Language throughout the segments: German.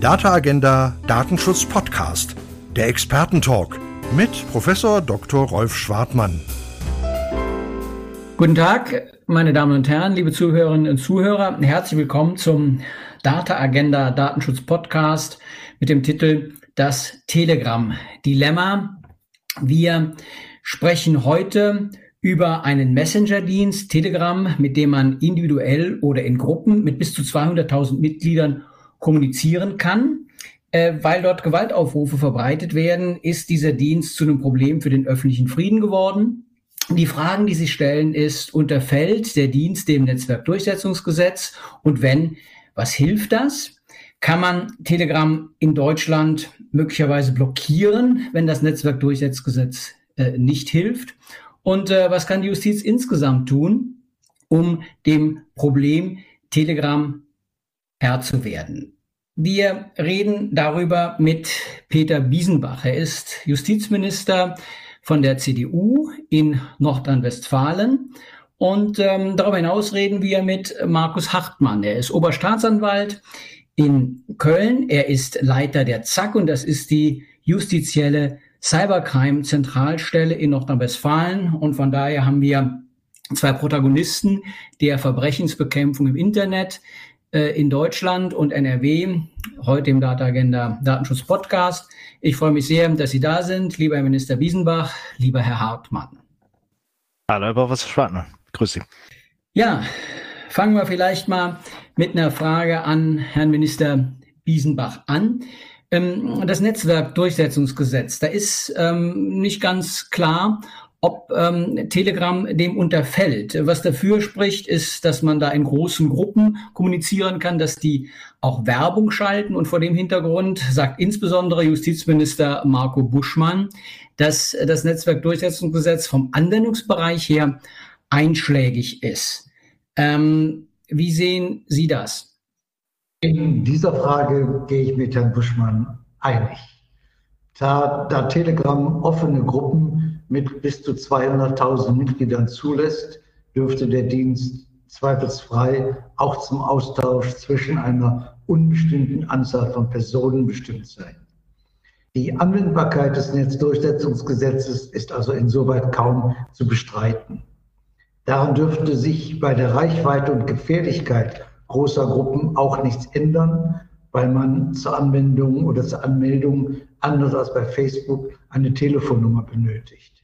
Data Agenda Datenschutz Podcast, der Expertentalk mit Professor Dr. Rolf Schwartmann. Guten Tag, meine Damen und Herren, liebe Zuhörerinnen und Zuhörer. Herzlich willkommen zum Data Agenda Datenschutz Podcast mit dem Titel Das Telegram Dilemma. Wir sprechen heute über einen Messenger-Dienst, Telegram, mit dem man individuell oder in Gruppen mit bis zu 200.000 Mitgliedern kommunizieren kann. Äh, weil dort Gewaltaufrufe verbreitet werden, ist dieser Dienst zu einem Problem für den öffentlichen Frieden geworden. Die Fragen, die sich stellen, ist, unterfällt der Dienst dem Netzwerkdurchsetzungsgesetz? Und wenn, was hilft das? Kann man Telegram in Deutschland möglicherweise blockieren, wenn das Netzwerkdurchsetzungsgesetz äh, nicht hilft? Und äh, was kann die Justiz insgesamt tun, um dem Problem Telegram Herr zu werden? Wir reden darüber mit Peter Biesenbach. Er ist Justizminister von der CDU in Nordrhein-Westfalen. Und ähm, darüber hinaus reden wir mit Markus Hartmann. Er ist Oberstaatsanwalt in Köln. Er ist Leiter der ZAK und das ist die justizielle Cybercrime-Zentralstelle in Nordrhein-Westfalen. Und von daher haben wir zwei Protagonisten der Verbrechensbekämpfung im Internet in Deutschland und NRW, heute im Data Agenda Datenschutz Podcast. Ich freue mich sehr, dass Sie da sind, lieber Herr Minister Biesenbach, lieber Herr Hartmann. Hallo, Herr Professor Schwartner. Grüß Sie. Ja, fangen wir vielleicht mal mit einer Frage an Herrn Minister Biesenbach an. Ähm, das Netzwerkdurchsetzungsgesetz, da ist ähm, nicht ganz klar, ob ähm, Telegram dem unterfällt. Was dafür spricht, ist, dass man da in großen Gruppen kommunizieren kann, dass die auch Werbung schalten. Und vor dem Hintergrund sagt insbesondere Justizminister Marco Buschmann, dass das Netzwerkdurchsetzungsgesetz vom Anwendungsbereich her einschlägig ist. Ähm, wie sehen Sie das? In dieser Frage gehe ich mit Herrn Buschmann einig. Da, da Telegram offene Gruppen mit bis zu 200.000 Mitgliedern zulässt, dürfte der Dienst zweifelsfrei auch zum Austausch zwischen einer unbestimmten Anzahl von Personen bestimmt sein. Die Anwendbarkeit des Netzdurchsetzungsgesetzes ist also insoweit kaum zu bestreiten. Daran dürfte sich bei der Reichweite und Gefährlichkeit großer Gruppen auch nichts ändern, weil man zur Anwendung oder zur Anmeldung anders als bei Facebook eine Telefonnummer benötigt.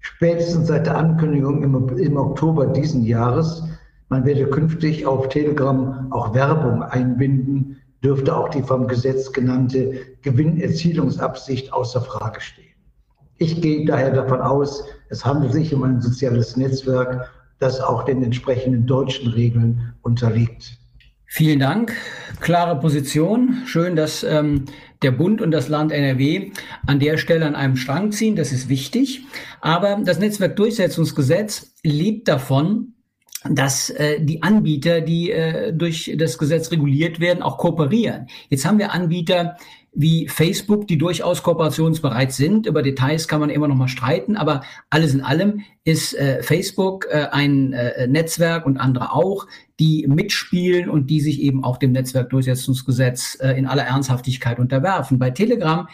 Spätestens seit der Ankündigung im, im Oktober diesen Jahres, man werde künftig auf Telegram auch Werbung einbinden, dürfte auch die vom Gesetz genannte Gewinnerzielungsabsicht außer Frage stehen. Ich gehe daher davon aus, es handelt sich um ein soziales Netzwerk das auch den entsprechenden deutschen Regeln unterliegt. Vielen Dank. Klare Position. Schön, dass ähm, der Bund und das Land NRW an der Stelle an einem Strang ziehen. Das ist wichtig. Aber das Netzwerkdurchsetzungsgesetz lebt davon, dass äh, die Anbieter, die äh, durch das Gesetz reguliert werden, auch kooperieren. Jetzt haben wir Anbieter, wie Facebook, die durchaus kooperationsbereit sind. Über Details kann man immer noch mal streiten, aber alles in allem ist äh, Facebook äh, ein äh, Netzwerk und andere auch, die mitspielen und die sich eben auch dem Netzwerkdurchsetzungsgesetz äh, in aller Ernsthaftigkeit unterwerfen. Bei Telegram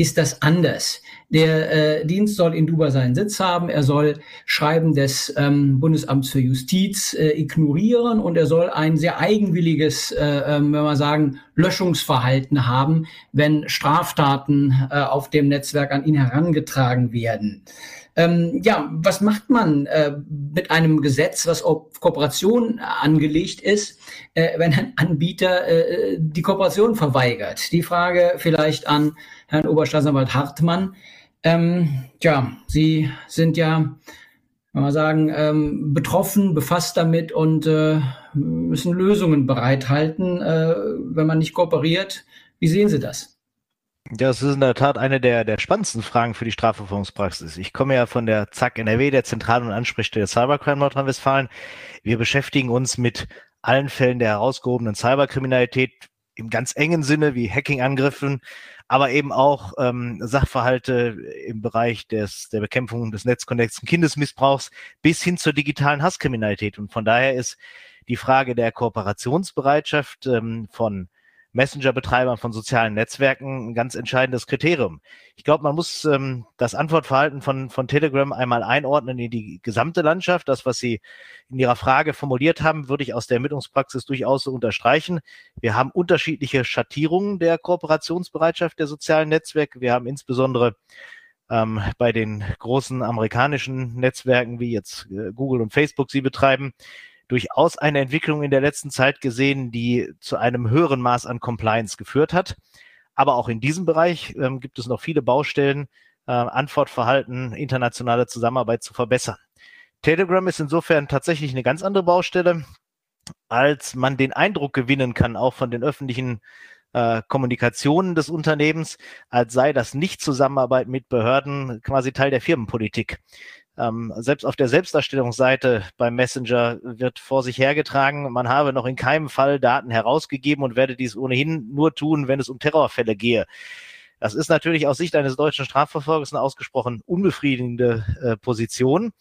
ist das anders. Der äh, Dienst soll in Dubai seinen Sitz haben. Er soll Schreiben des ähm, Bundesamts für Justiz äh, ignorieren und er soll ein sehr eigenwilliges, äh, äh, wenn wir sagen, Löschungsverhalten haben, wenn Straftaten äh, auf dem Netzwerk an ihn herangetragen werden. Ähm, ja, was macht man äh, mit einem Gesetz, was auf Kooperation angelegt ist, äh, wenn ein Anbieter äh, die Kooperation verweigert? Die Frage vielleicht an Herrn Oberstaatsanwalt Hartmann. Ähm, tja, Sie sind ja, kann man sagen, ähm, betroffen, befasst damit und äh, müssen Lösungen bereithalten, äh, wenn man nicht kooperiert. Wie sehen Sie das? Ja, das ist in der Tat eine der, der spannendsten Fragen für die Strafverfolgungspraxis. Ich komme ja von der ZAK NRW, der Zentralen- und Ansprechstelle Cybercrime Nordrhein-Westfalen. Wir beschäftigen uns mit allen Fällen der herausgehobenen Cyberkriminalität im ganz engen Sinne wie Hacking-Angriffen, aber eben auch ähm, Sachverhalte im Bereich des, der Bekämpfung des netzkonnekten Kindesmissbrauchs bis hin zur digitalen Hasskriminalität. Und von daher ist die Frage der Kooperationsbereitschaft ähm, von Messenger-Betreibern von sozialen Netzwerken ein ganz entscheidendes Kriterium. Ich glaube, man muss ähm, das Antwortverhalten von, von Telegram einmal einordnen in die gesamte Landschaft. Das, was Sie in Ihrer Frage formuliert haben, würde ich aus der Ermittlungspraxis durchaus so unterstreichen. Wir haben unterschiedliche Schattierungen der Kooperationsbereitschaft der sozialen Netzwerke. Wir haben insbesondere ähm, bei den großen amerikanischen Netzwerken wie jetzt äh, Google und Facebook sie betreiben, durchaus eine Entwicklung in der letzten Zeit gesehen, die zu einem höheren Maß an Compliance geführt hat. Aber auch in diesem Bereich ähm, gibt es noch viele Baustellen, äh, Antwortverhalten, internationale Zusammenarbeit zu verbessern. Telegram ist insofern tatsächlich eine ganz andere Baustelle, als man den Eindruck gewinnen kann, auch von den öffentlichen äh, Kommunikationen des Unternehmens, als sei das Nicht-Zusammenarbeit mit Behörden quasi Teil der Firmenpolitik. Ähm, selbst auf der Selbstdarstellungsseite beim Messenger wird vor sich hergetragen, man habe noch in keinem Fall Daten herausgegeben und werde dies ohnehin nur tun, wenn es um Terrorfälle gehe. Das ist natürlich aus Sicht eines deutschen Strafverfolgers eine ausgesprochen unbefriedigende äh, Position,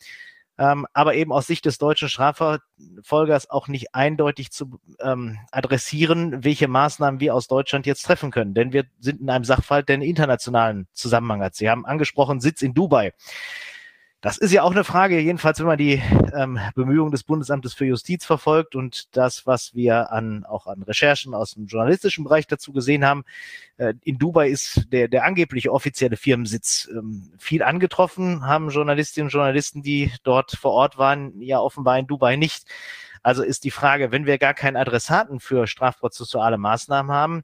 ähm, aber eben aus Sicht des deutschen Strafverfolgers auch nicht eindeutig zu ähm, adressieren, welche Maßnahmen wir aus Deutschland jetzt treffen können. Denn wir sind in einem Sachverhalt, der einen internationalen Zusammenhang hat. Sie haben angesprochen, Sitz in Dubai. Das ist ja auch eine Frage, jedenfalls, wenn man die ähm, Bemühungen des Bundesamtes für Justiz verfolgt und das, was wir an, auch an Recherchen aus dem journalistischen Bereich dazu gesehen haben. Äh, in Dubai ist der, der angebliche offizielle Firmensitz ähm, viel angetroffen, haben Journalistinnen und Journalisten, die dort vor Ort waren, ja offenbar in Dubai nicht. Also ist die Frage, wenn wir gar keinen Adressaten für strafprozessuale Maßnahmen haben,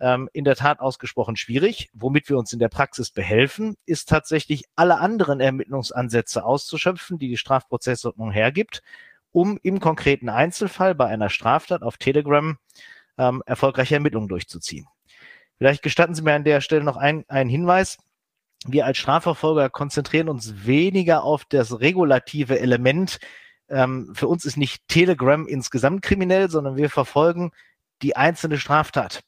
ähm, in der Tat ausgesprochen schwierig. Womit wir uns in der Praxis behelfen, ist tatsächlich alle anderen Ermittlungsansätze auszuschöpfen, die die Strafprozessordnung hergibt, um im konkreten Einzelfall bei einer Straftat auf Telegram ähm, erfolgreiche Ermittlungen durchzuziehen. Vielleicht gestatten Sie mir an der Stelle noch ein, einen Hinweis. Wir als Strafverfolger konzentrieren uns weniger auf das regulative Element. Ähm, für uns ist nicht Telegram insgesamt kriminell, sondern wir verfolgen die einzelne Straftat.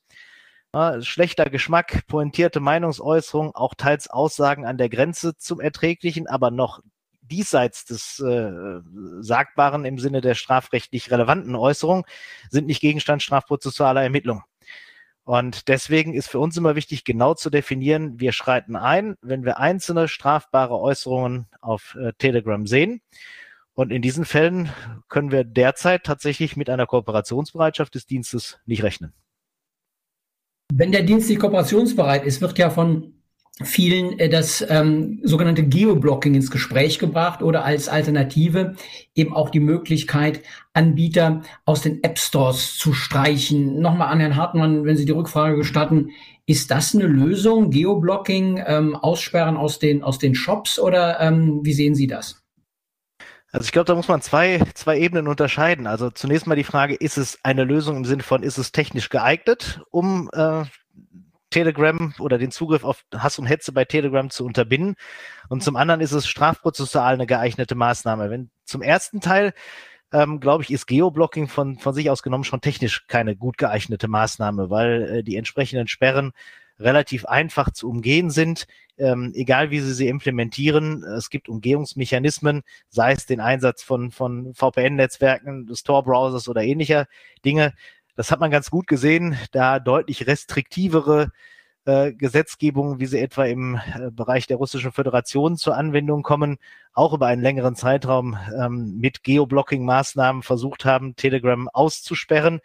Äh, schlechter Geschmack, pointierte Meinungsäußerung, auch teils Aussagen an der Grenze zum Erträglichen, aber noch diesseits des äh, Sagbaren im Sinne der strafrechtlich relevanten Äußerung sind nicht Gegenstand strafprozessualer Ermittlung. Und deswegen ist für uns immer wichtig, genau zu definieren, wir schreiten ein, wenn wir einzelne strafbare Äußerungen auf äh, Telegram sehen. Und in diesen Fällen können wir derzeit tatsächlich mit einer Kooperationsbereitschaft des Dienstes nicht rechnen. Wenn der Dienst nicht kooperationsbereit ist, wird ja von vielen äh, das ähm, sogenannte Geoblocking ins Gespräch gebracht oder als Alternative eben auch die Möglichkeit, Anbieter aus den App Stores zu streichen. Nochmal an Herrn Hartmann, wenn Sie die Rückfrage gestatten, ist das eine Lösung, Geoblocking, ähm, Aussperren aus den, aus den Shops oder ähm, wie sehen Sie das? Also ich glaube, da muss man zwei, zwei Ebenen unterscheiden. Also zunächst mal die Frage, ist es eine Lösung im Sinne von, ist es technisch geeignet, um äh, Telegram oder den Zugriff auf Hass und Hetze bei Telegram zu unterbinden? Und zum anderen ist es strafprozessual eine geeignete Maßnahme. Wenn zum ersten Teil ähm, glaube ich, ist Geoblocking von, von sich aus genommen schon technisch keine gut geeignete Maßnahme, weil äh, die entsprechenden Sperren relativ einfach zu umgehen sind, ähm, egal wie sie sie implementieren. Es gibt Umgehungsmechanismen, sei es den Einsatz von, von VPN-Netzwerken, des Tor-Browsers oder ähnlicher Dinge. Das hat man ganz gut gesehen, da deutlich restriktivere äh, Gesetzgebungen, wie sie etwa im äh, Bereich der Russischen Föderation zur Anwendung kommen, auch über einen längeren Zeitraum ähm, mit Geoblocking-Maßnahmen versucht haben, Telegram auszusperren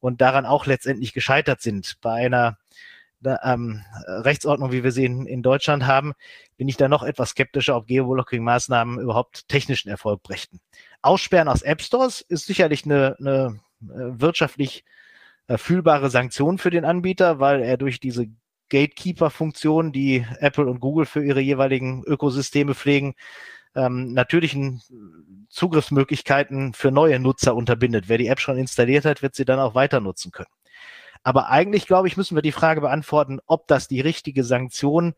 und daran auch letztendlich gescheitert sind. Bei einer ähm, Rechtsordnung, wie wir sie in, in, Deutschland haben, bin ich da noch etwas skeptischer, ob Geoblocking-Maßnahmen überhaupt technischen Erfolg brächten. Aussperren aus App Stores ist sicherlich eine, eine äh, wirtschaftlich äh, fühlbare Sanktion für den Anbieter, weil er durch diese Gatekeeper-Funktion, die Apple und Google für ihre jeweiligen Ökosysteme pflegen, ähm, natürlichen Zugriffsmöglichkeiten für neue Nutzer unterbindet. Wer die App schon installiert hat, wird sie dann auch weiter nutzen können. Aber eigentlich, glaube ich, müssen wir die Frage beantworten, ob das die richtige Sanktion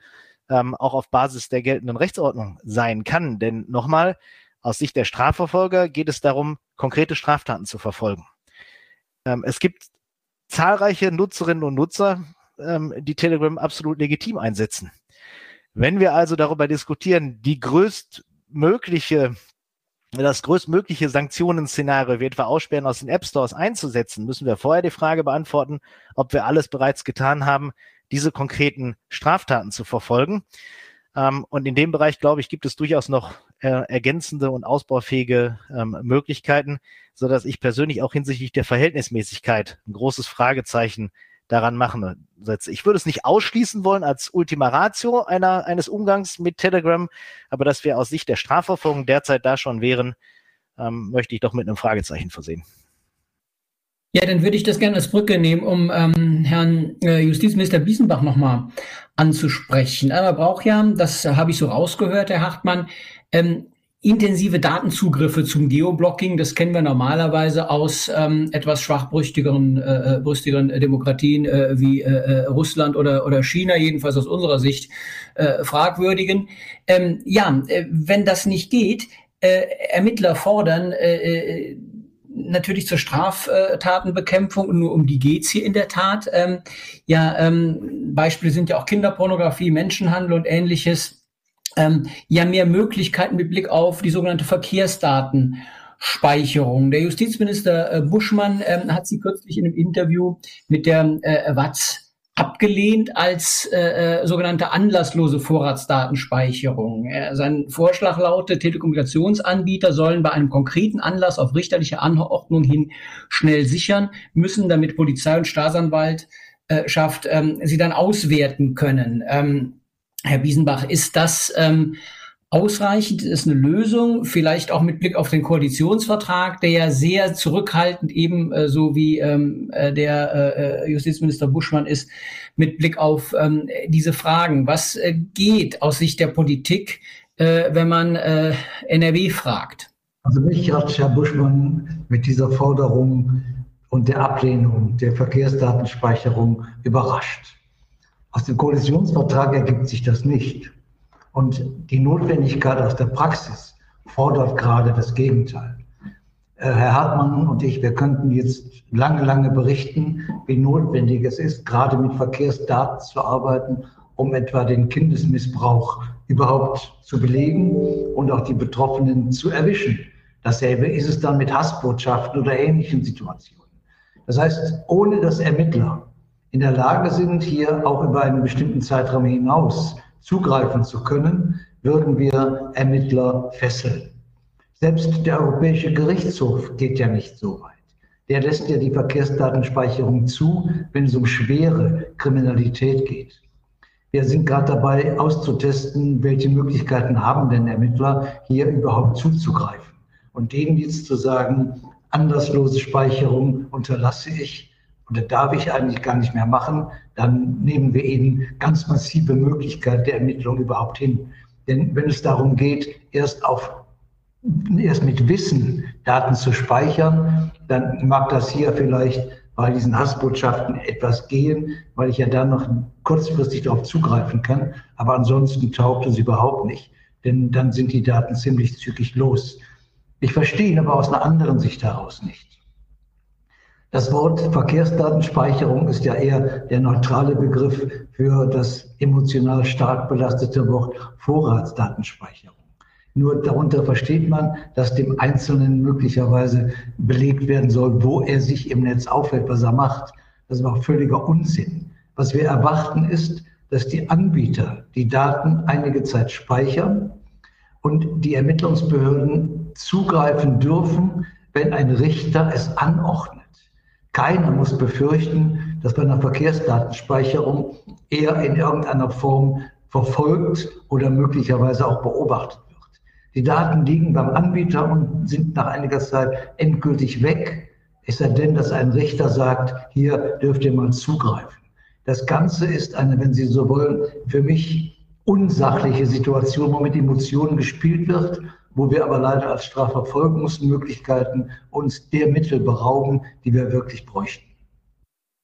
ähm, auch auf Basis der geltenden Rechtsordnung sein kann. Denn nochmal, aus Sicht der Strafverfolger geht es darum, konkrete Straftaten zu verfolgen. Ähm, es gibt zahlreiche Nutzerinnen und Nutzer, ähm, die Telegram absolut legitim einsetzen. Wenn wir also darüber diskutieren, die größtmögliche das größtmögliche Sanktionenszenario wie etwa Aussperren aus den App Stores einzusetzen, müssen wir vorher die Frage beantworten, ob wir alles bereits getan haben, diese konkreten Straftaten zu verfolgen. Ähm, und in dem Bereich, glaube ich, gibt es durchaus noch äh, ergänzende und ausbaufähige ähm, Möglichkeiten, so dass ich persönlich auch hinsichtlich der Verhältnismäßigkeit ein großes Fragezeichen daran machen. Ich würde es nicht ausschließen wollen als Ultima Ratio einer, eines Umgangs mit Telegram, aber dass wir aus Sicht der Strafverfolgung derzeit da schon wären, ähm, möchte ich doch mit einem Fragezeichen versehen. Ja, dann würde ich das gerne als Brücke nehmen, um ähm, Herrn äh, Justizminister Biesenbach nochmal anzusprechen. Aber braucht ja, das habe ich so rausgehört, Herr Hartmann, ähm, intensive Datenzugriffe zum Geoblocking. Das kennen wir normalerweise aus ähm, etwas schwachbrüstigeren äh, äh brüstigeren Demokratien äh, wie äh, äh, Russland oder, oder China, jedenfalls aus unserer Sicht äh, fragwürdigen. Ähm, ja, äh, wenn das nicht geht, äh, Ermittler fordern, äh, äh natürlich zur Straftatenbekämpfung, nur um die geht's hier in der Tat. Ähm, ja, ähm, Beispiele sind ja auch Kinderpornografie, Menschenhandel und ähnliches. Ähm, ja, mehr Möglichkeiten mit Blick auf die sogenannte Verkehrsdatenspeicherung. Der Justizminister äh, Buschmann ähm, hat sie kürzlich in einem Interview mit der äh, Watz abgelehnt als äh, äh, sogenannte anlasslose Vorratsdatenspeicherung. Äh, sein Vorschlag lautet, Telekommunikationsanbieter sollen bei einem konkreten Anlass auf richterliche Anordnung hin schnell sichern müssen, damit Polizei und Staatsanwalt schafft, ähm, sie dann auswerten können. Ähm, Herr Biesenbach, ist das ähm, ausreichend? Ist eine Lösung? Vielleicht auch mit Blick auf den Koalitionsvertrag, der ja sehr zurückhaltend eben äh, so wie ähm, äh, der äh, Justizminister Buschmann ist, mit Blick auf ähm, diese Fragen. Was äh, geht aus Sicht der Politik, äh, wenn man äh, NRW fragt? Also mich hat Herr Buschmann mit dieser Forderung und der Ablehnung der Verkehrsdatenspeicherung überrascht. Aus dem Koalitionsvertrag ergibt sich das nicht. Und die Notwendigkeit aus der Praxis fordert gerade das Gegenteil. Äh, Herr Hartmann und ich, wir könnten jetzt lange, lange berichten, wie notwendig es ist, gerade mit Verkehrsdaten zu arbeiten, um etwa den Kindesmissbrauch überhaupt zu belegen und auch die Betroffenen zu erwischen. Dasselbe ist es dann mit Hassbotschaften oder ähnlichen Situationen. Das heißt, ohne dass Ermittler in der Lage sind, hier auch über einen bestimmten Zeitraum hinaus zugreifen zu können, würden wir Ermittler fesseln. Selbst der Europäische Gerichtshof geht ja nicht so weit. Der lässt ja die Verkehrsdatenspeicherung zu, wenn es um schwere Kriminalität geht. Wir sind gerade dabei auszutesten, welche Möglichkeiten haben denn Ermittler, hier überhaupt zuzugreifen. Und denen jetzt zu sagen, anderslose Speicherung unterlasse ich, oder darf ich eigentlich gar nicht mehr machen, dann nehmen wir ihnen ganz massive Möglichkeiten der Ermittlung überhaupt hin. Denn wenn es darum geht, erst auf erst mit Wissen Daten zu speichern, dann mag das hier vielleicht bei diesen Hassbotschaften etwas gehen, weil ich ja dann noch kurzfristig darauf zugreifen kann. Aber ansonsten taugt es überhaupt nicht, denn dann sind die Daten ziemlich zügig los. Ich verstehe ihn aber aus einer anderen Sicht heraus nicht. Das Wort Verkehrsdatenspeicherung ist ja eher der neutrale Begriff für das emotional stark belastete Wort Vorratsdatenspeicherung. Nur darunter versteht man, dass dem Einzelnen möglicherweise belegt werden soll, wo er sich im Netz aufhält, was er macht. Das ist aber völliger Unsinn. Was wir erwarten ist, dass die Anbieter die Daten einige Zeit speichern und die Ermittlungsbehörden zugreifen dürfen, wenn ein Richter es anordnet. Keiner muss befürchten, dass bei einer Verkehrsdatenspeicherung er in irgendeiner Form verfolgt oder möglicherweise auch beobachtet wird. Die Daten liegen beim Anbieter und sind nach einiger Zeit endgültig weg, es sei denn, dass ein Richter sagt, hier dürft ihr mal zugreifen. Das Ganze ist eine, wenn Sie so wollen, für mich unsachliche Situation, wo mit Emotionen gespielt wird wo wir aber leider als Strafverfolgungsmöglichkeiten uns der Mittel berauben, die wir wirklich bräuchten.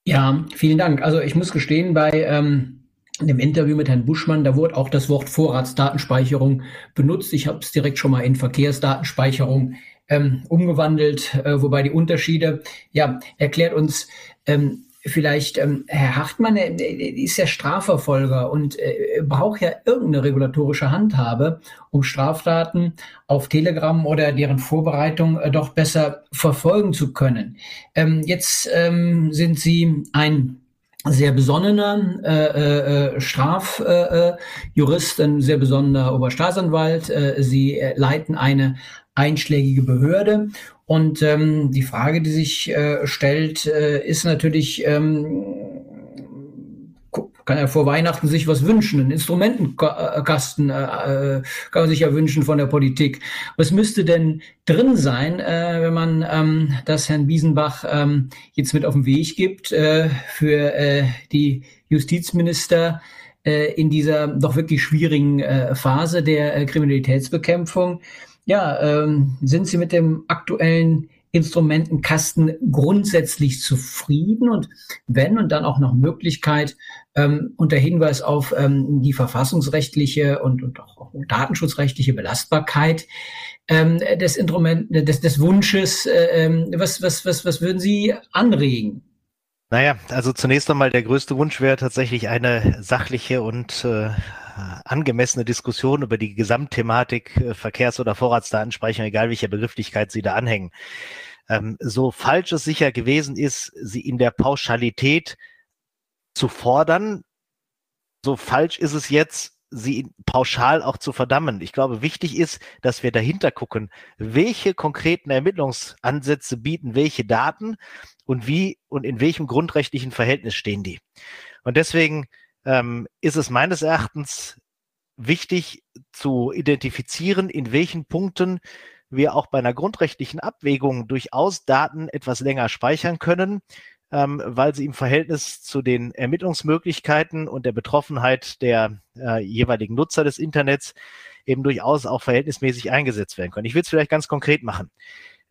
Ja, vielen Dank. Also ich muss gestehen, bei ähm, dem Interview mit Herrn Buschmann, da wurde auch das Wort Vorratsdatenspeicherung benutzt. Ich habe es direkt schon mal in Verkehrsdatenspeicherung ähm, umgewandelt, äh, wobei die Unterschiede, ja, erklärt uns, ähm, vielleicht, ähm, Herr Hartmann äh, ist ja Strafverfolger und äh, braucht ja irgendeine regulatorische Handhabe, um Straftaten auf Telegram oder deren Vorbereitung äh, doch besser verfolgen zu können. Ähm, jetzt ähm, sind Sie ein sehr besonnener äh, äh, Strafjurist, äh, ein sehr besonnener Oberstaatsanwalt. Äh, Sie äh, leiten eine einschlägige Behörde und ähm, die Frage, die sich äh, stellt, äh, ist natürlich, ähm, kann er vor Weihnachten sich was wünschen, einen Instrumentenkasten äh, äh, kann man sich ja wünschen von der Politik. Was müsste denn drin sein, äh, wenn man ähm, das Herrn Biesenbach ähm, jetzt mit auf den Weg gibt äh, für die Justizminister? in dieser doch wirklich schwierigen Phase der Kriminalitätsbekämpfung. Ja, ähm, sind Sie mit dem aktuellen Instrumentenkasten grundsätzlich zufrieden und wenn und dann auch noch Möglichkeit ähm, unter Hinweis auf ähm, die verfassungsrechtliche und, und auch datenschutzrechtliche Belastbarkeit ähm, des Instrument des, des Wunsches, äh, ähm, was, was, was, was würden Sie anregen? Naja, also zunächst einmal der größte Wunsch wäre tatsächlich eine sachliche und äh, angemessene Diskussion über die Gesamtthematik äh, Verkehrs- oder Vorratsdatenspeicherung, egal welcher Begrifflichkeit Sie da anhängen. Ähm, so falsch es sicher gewesen ist, sie in der Pauschalität zu fordern, so falsch ist es jetzt, sie pauschal auch zu verdammen. Ich glaube, wichtig ist, dass wir dahinter gucken, welche konkreten Ermittlungsansätze bieten welche Daten und wie und in welchem grundrechtlichen Verhältnis stehen die. Und deswegen ähm, ist es meines Erachtens wichtig zu identifizieren, in welchen Punkten wir auch bei einer grundrechtlichen Abwägung durchaus Daten etwas länger speichern können, ähm, weil sie im Verhältnis zu den Ermittlungsmöglichkeiten und der Betroffenheit der äh, jeweiligen Nutzer des Internets eben durchaus auch verhältnismäßig eingesetzt werden können. Ich will es vielleicht ganz konkret machen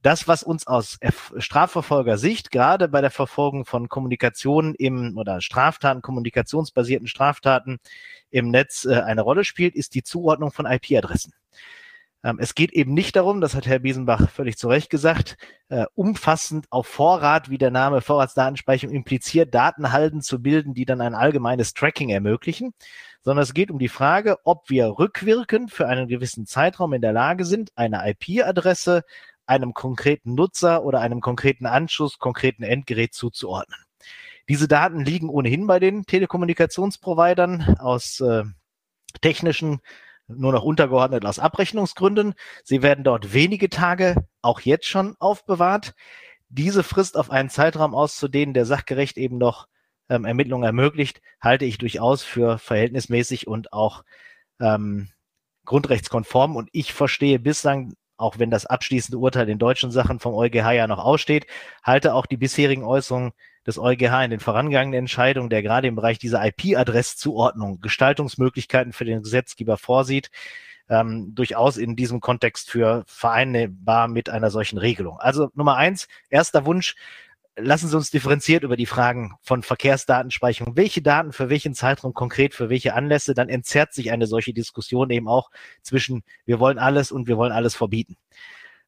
das, was uns aus Strafverfolgersicht gerade bei der Verfolgung von Kommunikation im oder Straftaten, kommunikationsbasierten Straftaten im Netz äh, eine Rolle spielt, ist die Zuordnung von IP-Adressen. Ähm, es geht eben nicht darum, das hat Herr Biesenbach völlig zu Recht gesagt, äh, umfassend auf Vorrat, wie der Name Vorratsdatenspeicherung impliziert, Datenhalden zu bilden, die dann ein allgemeines Tracking ermöglichen, sondern es geht um die Frage, ob wir rückwirkend für einen gewissen Zeitraum in der Lage sind, eine IP-Adresse einem konkreten Nutzer oder einem konkreten Anschluss, konkreten Endgerät zuzuordnen. Diese Daten liegen ohnehin bei den Telekommunikationsprovidern aus äh, technischen, nur noch untergeordnet aus Abrechnungsgründen. Sie werden dort wenige Tage, auch jetzt schon, aufbewahrt. Diese Frist auf einen Zeitraum auszudehnen, der sachgerecht eben noch ähm, Ermittlungen ermöglicht, halte ich durchaus für verhältnismäßig und auch ähm, grundrechtskonform. Und ich verstehe bislang auch wenn das abschließende Urteil in deutschen Sachen vom EuGH ja noch aussteht, halte auch die bisherigen Äußerungen des EuGH in den vorangegangenen Entscheidungen, der gerade im Bereich dieser IP-Adresszuordnung Gestaltungsmöglichkeiten für den Gesetzgeber vorsieht, ähm, durchaus in diesem Kontext für vereinbar mit einer solchen Regelung. Also Nummer eins, erster Wunsch, lassen Sie uns differenziert über die Fragen von Verkehrsdatenspeicherung, welche Daten für welchen Zeitraum konkret für welche Anlässe, dann entzerrt sich eine solche Diskussion eben auch zwischen wir wollen alles und wir wollen alles verbieten.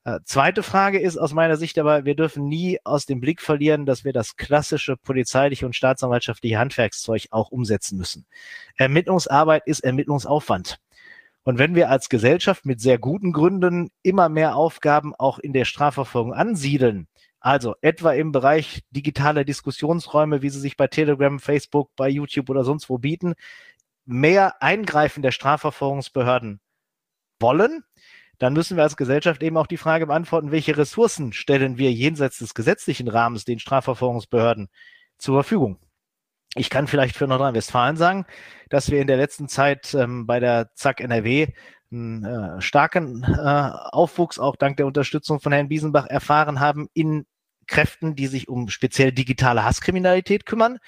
Äh, zweite Frage ist aus meiner Sicht aber, wir dürfen nie aus dem Blick verlieren, dass wir das klassische polizeiliche und staatsanwaltschaftliche Handwerkszeug auch umsetzen müssen. Ermittlungsarbeit ist Ermittlungsaufwand. Und wenn wir als Gesellschaft mit sehr guten Gründen immer mehr Aufgaben auch in der Strafverfolgung ansiedeln, also etwa im Bereich digitaler Diskussionsräume, wie sie sich bei Telegram, Facebook, bei YouTube oder sonst wo bieten, mehr Eingreifen der Strafverfolgungsbehörden wollen, dann müssen wir als Gesellschaft eben auch die Frage beantworten, welche Ressourcen stellen wir jenseits des gesetzlichen Rahmens den Strafverfolgungsbehörden zur Verfügung. Ich kann vielleicht für Nordrhein-Westfalen sagen, dass wir in der letzten Zeit ähm, bei der ZAK NRW einen äh, starken äh, Aufwuchs auch dank der Unterstützung von Herrn Biesenbach erfahren haben in Kräften, die sich um speziell digitale Hasskriminalität kümmern.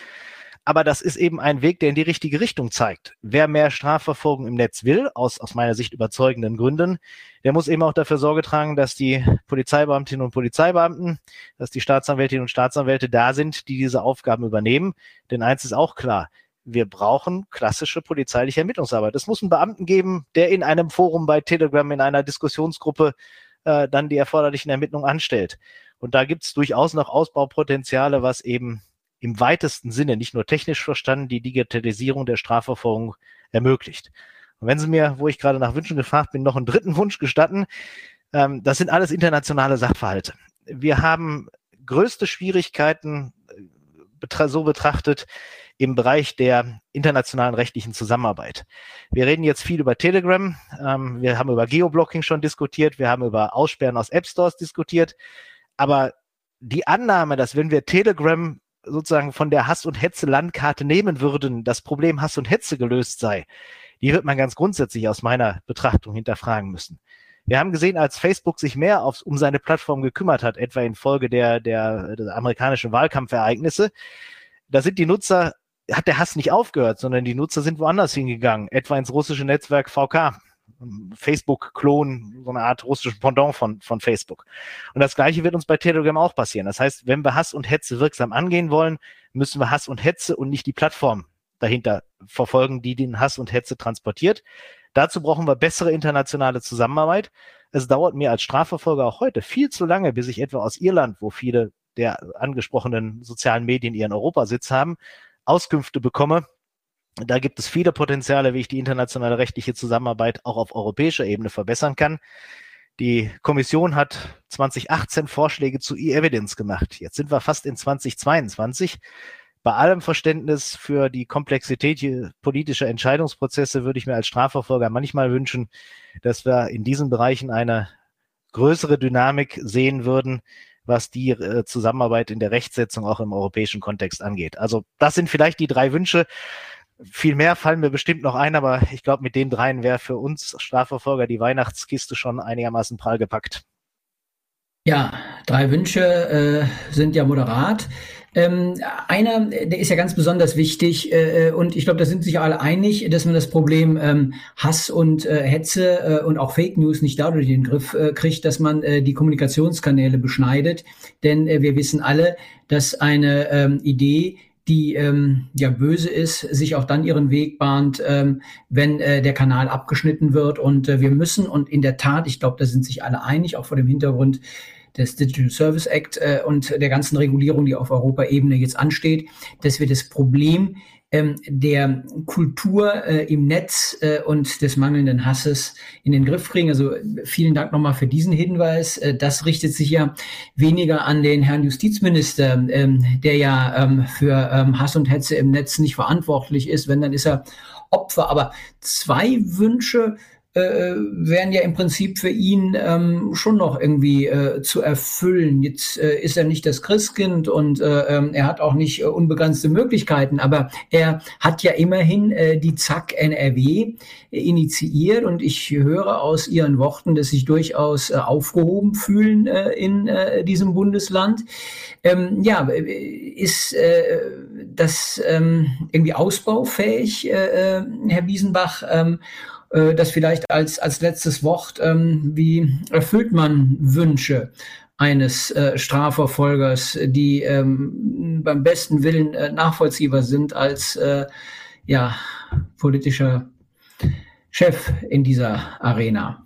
Aber das ist eben ein Weg, der in die richtige Richtung zeigt. Wer mehr Strafverfolgung im Netz will, aus, aus meiner Sicht überzeugenden Gründen, der muss eben auch dafür Sorge tragen, dass die Polizeibeamtinnen und Polizeibeamten, dass die Staatsanwältinnen und Staatsanwälte da sind, die diese Aufgaben übernehmen. Denn eins ist auch klar, wir brauchen klassische polizeiliche Ermittlungsarbeit. Es muss einen Beamten geben, der in einem Forum bei Telegram, in einer Diskussionsgruppe äh, dann die erforderlichen Ermittlungen anstellt. Und da gibt es durchaus noch Ausbaupotenziale, was eben im weitesten Sinne, nicht nur technisch verstanden, die Digitalisierung der Strafverfolgung ermöglicht. Und wenn Sie mir, wo ich gerade nach Wünschen gefragt bin, noch einen dritten Wunsch gestatten, ähm, das sind alles internationale Sachverhalte. Wir haben größte Schwierigkeiten äh, so betrachtet im Bereich der internationalen rechtlichen Zusammenarbeit. Wir reden jetzt viel über Telegram, ähm, wir haben über Geoblocking schon diskutiert, wir haben über Aussperren aus App Stores diskutiert, aber die Annahme, dass wenn wir Telegram sozusagen von der Hass- und Hetze-Landkarte nehmen würden, das Problem Hass und Hetze gelöst sei, die wird man ganz grundsätzlich aus meiner Betrachtung hinterfragen müssen. Wir haben gesehen, als Facebook sich mehr aufs, um seine Plattform gekümmert hat, etwa infolge der, der, der amerikanischen Wahlkampfereignisse, da sind die Nutzer, hat der Hass nicht aufgehört, sondern die Nutzer sind woanders hingegangen, etwa ins russische Netzwerk VK. Facebook-Klon, so eine Art russischen Pendant von, von Facebook. Und das Gleiche wird uns bei Telegram auch passieren. Das heißt, wenn wir Hass und Hetze wirksam angehen wollen, müssen wir Hass und Hetze und nicht die Plattform dahinter verfolgen, die den Hass und Hetze transportiert. Dazu brauchen wir bessere internationale Zusammenarbeit. Es dauert mir als Strafverfolger auch heute viel zu lange, bis ich etwa aus Irland, wo viele der angesprochenen sozialen Medien ihren Europasitz haben, Auskünfte bekomme. Da gibt es viele Potenziale, wie ich die internationale rechtliche Zusammenarbeit auch auf europäischer Ebene verbessern kann. Die Kommission hat 2018 Vorschläge zu E-Evidence gemacht. Jetzt sind wir fast in 2022 bei allem Verständnis für die Komplexität politischer Entscheidungsprozesse würde ich mir als Strafverfolger manchmal wünschen, dass wir in diesen Bereichen eine größere Dynamik sehen würden, was die äh, Zusammenarbeit in der Rechtsetzung auch im europäischen Kontext angeht. Also das sind vielleicht die drei Wünsche. Viel mehr fallen mir bestimmt noch ein, aber ich glaube, mit den dreien wäre für uns Strafverfolger die Weihnachtskiste schon einigermaßen prall gepackt. Ja, drei Wünsche äh, sind ja moderat. Ähm, einer, der ist ja ganz besonders wichtig äh, und ich glaube, da sind sich alle einig, dass man das Problem ähm, Hass und äh, Hetze äh, und auch Fake News nicht dadurch in den Griff äh, kriegt, dass man äh, die Kommunikationskanäle beschneidet. Denn äh, wir wissen alle, dass eine ähm, Idee, die ähm, ja böse ist, sich auch dann ihren Weg bahnt, ähm, wenn äh, der Kanal abgeschnitten wird. Und äh, wir müssen, und in der Tat, ich glaube, da sind sich alle einig, auch vor dem Hintergrund des Digital Service Act äh, und der ganzen Regulierung, die auf Europaebene jetzt ansteht, dass wir das Problem ähm, der Kultur äh, im Netz äh, und des mangelnden Hasses in den Griff kriegen. Also vielen Dank nochmal für diesen Hinweis. Äh, das richtet sich ja weniger an den Herrn Justizminister, ähm, der ja ähm, für ähm, Hass und Hetze im Netz nicht verantwortlich ist. Wenn, dann ist er Opfer. Aber zwei Wünsche äh, wären ja im Prinzip für ihn ähm, schon noch irgendwie äh, zu erfüllen. Jetzt äh, ist er nicht das Christkind und äh, ähm, er hat auch nicht äh, unbegrenzte Möglichkeiten, aber er hat ja immerhin äh, die ZAK NRW initiiert und ich höre aus Ihren Worten, dass sich durchaus äh, aufgehoben fühlen äh, in äh, diesem Bundesland. Ähm, ja, ist äh, das ähm, irgendwie ausbaufähig, äh, äh Herr Wiesenbach? Äh, das vielleicht als, als letztes Wort, ähm, wie erfüllt man Wünsche eines äh, Strafverfolgers, die ähm, beim besten Willen äh, nachvollziehbar sind als äh, ja, politischer Chef in dieser Arena?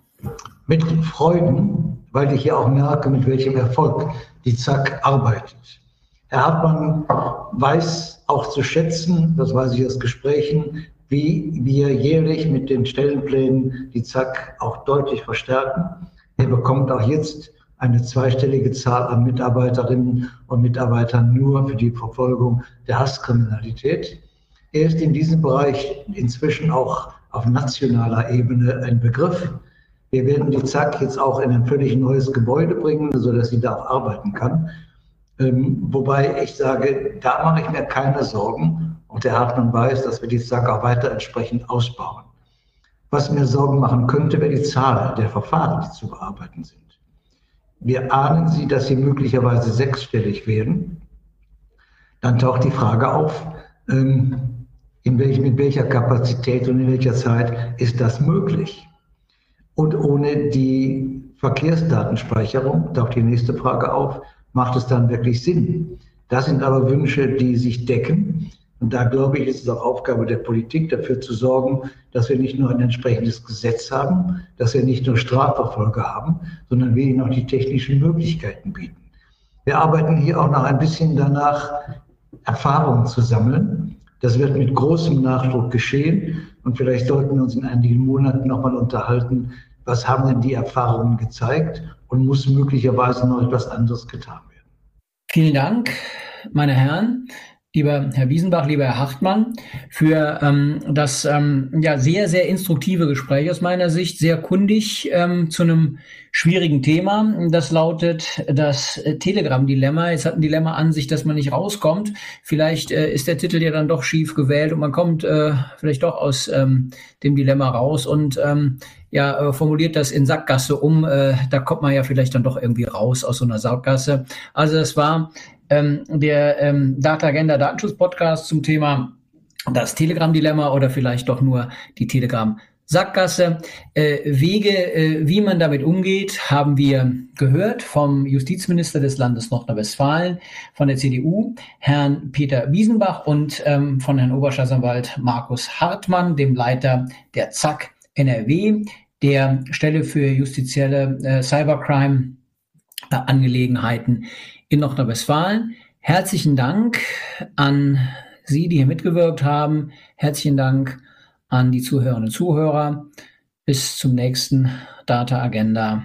Mit Freuden, weil ich ja auch merke, mit welchem Erfolg die ZAK arbeitet. Herr Hartmann weiß auch zu schätzen, das weiß ich aus Gesprächen, wie wir jährlich mit den Stellenplänen die ZAK auch deutlich verstärken. Er bekommt auch jetzt eine zweistellige Zahl an Mitarbeiterinnen und Mitarbeitern nur für die Verfolgung der Hasskriminalität. Er ist in diesem Bereich inzwischen auch auf nationaler Ebene ein Begriff. Wir werden die ZAK jetzt auch in ein völlig neues Gebäude bringen, sodass sie da auch arbeiten kann. Ähm, wobei ich sage, da mache ich mir keine Sorgen, und der Hartmann weiß, dass wir die SAG auch weiter entsprechend ausbauen. Was mir Sorgen machen könnte, wäre die Zahl der Verfahren, die zu bearbeiten sind. Wir ahnen sie, dass sie möglicherweise sechsstellig werden. Dann taucht die Frage auf, ähm, in welchem, mit welcher Kapazität und in welcher Zeit ist das möglich? Und ohne die Verkehrsdatenspeicherung taucht die nächste Frage auf, macht es dann wirklich Sinn? Das sind aber Wünsche, die sich decken. Und da glaube ich, ist es auch Aufgabe der Politik, dafür zu sorgen, dass wir nicht nur ein entsprechendes Gesetz haben, dass wir nicht nur Strafverfolger haben, sondern wir ihnen auch die technischen Möglichkeiten bieten. Wir arbeiten hier auch noch ein bisschen danach, Erfahrungen zu sammeln. Das wird mit großem Nachdruck geschehen und vielleicht sollten wir uns in einigen Monaten nochmal unterhalten, was haben denn die Erfahrungen gezeigt und muss möglicherweise noch etwas anderes getan. Vielen Dank, meine Herren lieber Herr Wiesenbach, lieber Herr Hartmann, für ähm, das ähm, ja sehr, sehr instruktive Gespräch aus meiner Sicht, sehr kundig ähm, zu einem schwierigen Thema. Das lautet das Telegram-Dilemma. Es hat ein Dilemma an sich, dass man nicht rauskommt. Vielleicht äh, ist der Titel ja dann doch schief gewählt und man kommt äh, vielleicht doch aus ähm, dem Dilemma raus und ähm, ja, äh, formuliert das in Sackgasse um. Äh, da kommt man ja vielleicht dann doch irgendwie raus aus so einer Sackgasse. Also es war ähm, der ähm, Data Agenda Datenschutz Podcast zum Thema das Telegram-Dilemma oder vielleicht doch nur die Telegram Sackgasse. Äh, Wege, äh, wie man damit umgeht, haben wir gehört vom Justizminister des Landes Nordrhein-Westfalen, von der CDU, Herrn Peter Wiesenbach und ähm, von Herrn Oberstaatsanwalt Markus Hartmann, dem Leiter der ZAK NRW, der Stelle für justizielle äh, Cybercrime Angelegenheiten in Nordrhein-Westfalen. Herzlichen Dank an Sie, die hier mitgewirkt haben. Herzlichen Dank an die Zuhörerinnen und Zuhörer. Bis zum nächsten Data Agenda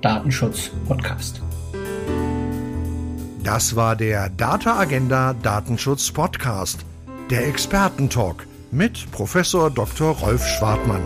Datenschutz Podcast. Das war der Data Agenda Datenschutz Podcast, der Expertentalk mit Professor Dr. Rolf Schwartmann.